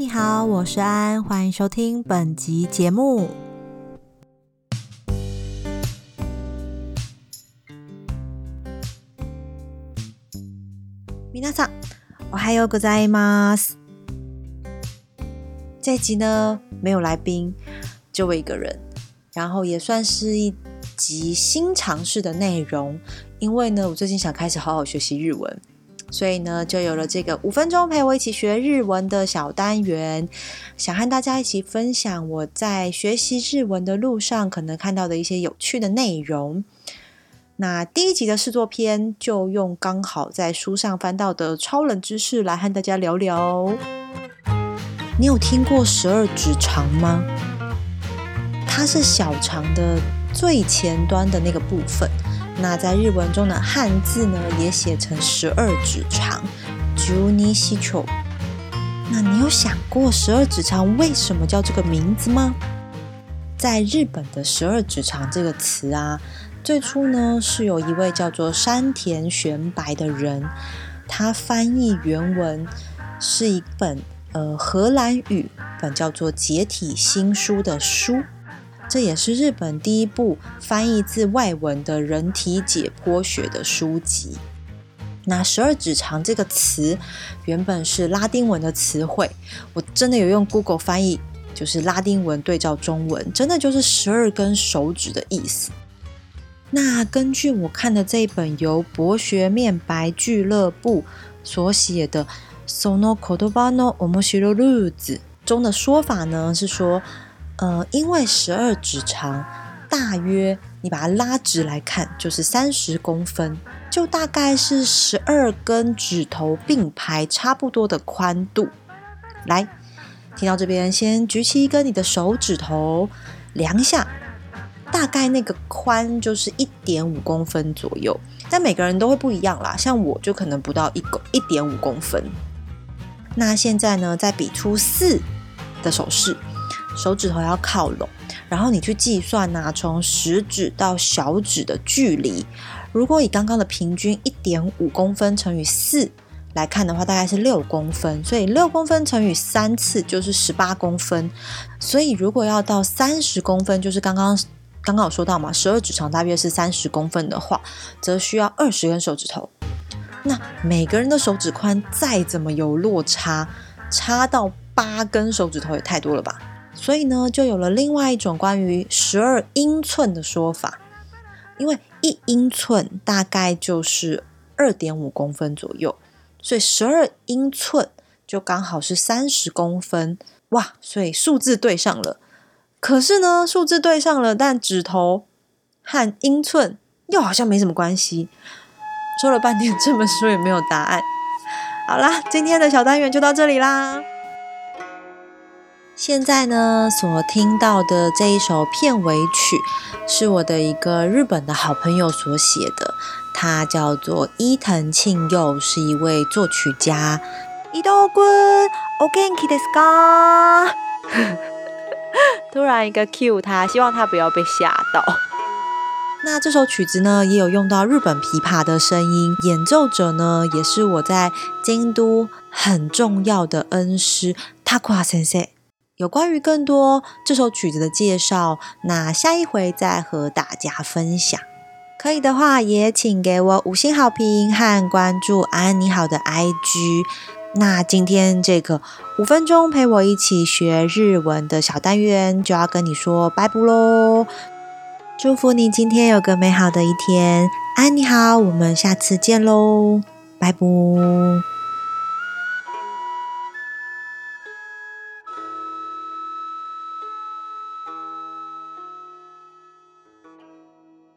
你好，我是安，欢迎收听本集节目。皆さん、おはようございます。这集呢没有来宾，就我一个人，然后也算是一集新尝试的内容。因为呢，我最近想开始好好学习日文， 所以呢，就有了这个五分钟陪我一起学日文的小单元，想和大家一起分享我在学习日文的路上可能看到的一些有趣的内容。那第一集的试作篇就用刚好在书上翻到的超冷知识来和大家聊聊。你有听过十二指肠吗？它是小肠的最前端的那个部分。那在日文中的汉字呢，也写成十二指肠 j u n i s h i c h o 那你有想过十二指肠为什么叫这个名字吗？在日本的十二指肠这个词啊，最初呢是有一位叫做山田玄白的人，他翻译原文是一本呃荷兰语本叫做《解体新书》的书。这也是日本第一部翻译自外文的人体解剖学的书籍。那十二指肠这个词原本是拉丁文的词汇，我真的有用 Google 翻译，就是拉丁文对照中文，真的就是十二根手指的意思。那根据我看的这一本由博学面白俱乐部所写的《Sono Codobano Omoshiro Rules》中的说法呢，是说。呃，因为十二指肠大约你把它拉直来看，就是三十公分，就大概是十二根指头并排差不多的宽度。来，听到这边，先举起一根你的手指头量一下，大概那个宽就是一点五公分左右。但每个人都会不一样啦，像我就可能不到一公一点五公分。那现在呢，再比出四的手势。手指头要靠拢，然后你去计算呐，从食指到小指的距离。如果以刚刚的平均一点五公分乘以四来看的话，大概是六公分。所以六公分乘以三次就是十八公分。所以如果要到三十公分，就是刚刚刚刚有说到嘛，十二指肠大约是三十公分的话，则需要二十根手指头。那每个人的手指宽再怎么有落差，差到八根手指头也太多了吧？所以呢，就有了另外一种关于十二英寸的说法，因为一英寸大概就是二点五公分左右，所以十二英寸就刚好是三十公分。哇，所以数字对上了。可是呢，数字对上了，但指头和英寸又好像没什么关系。说了半天，这本书也没有答案。好啦，今天的小单元就到这里啦。现在呢，所听到的这一首片尾曲是我的一个日本的好朋友所写的，他叫做伊藤庆佑，是一位作曲家。伊藤君，OK，キですか？突然一个 Q 他，希望他不要被吓到。那这首曲子呢，也有用到日本琵琶的声音，演奏者呢，也是我在京都很重要的恩师塔库先生。 有关于更多这首曲子的介绍，那下一回再和大家分享。可以的话，也请给我五星好评和关注安妮好的 IG。那今天这个五分钟陪我一起学日文的小单元就要跟你说拜拜喽！祝福你今天有个美好的一天，安妮好，我们下次见喽，拜拜。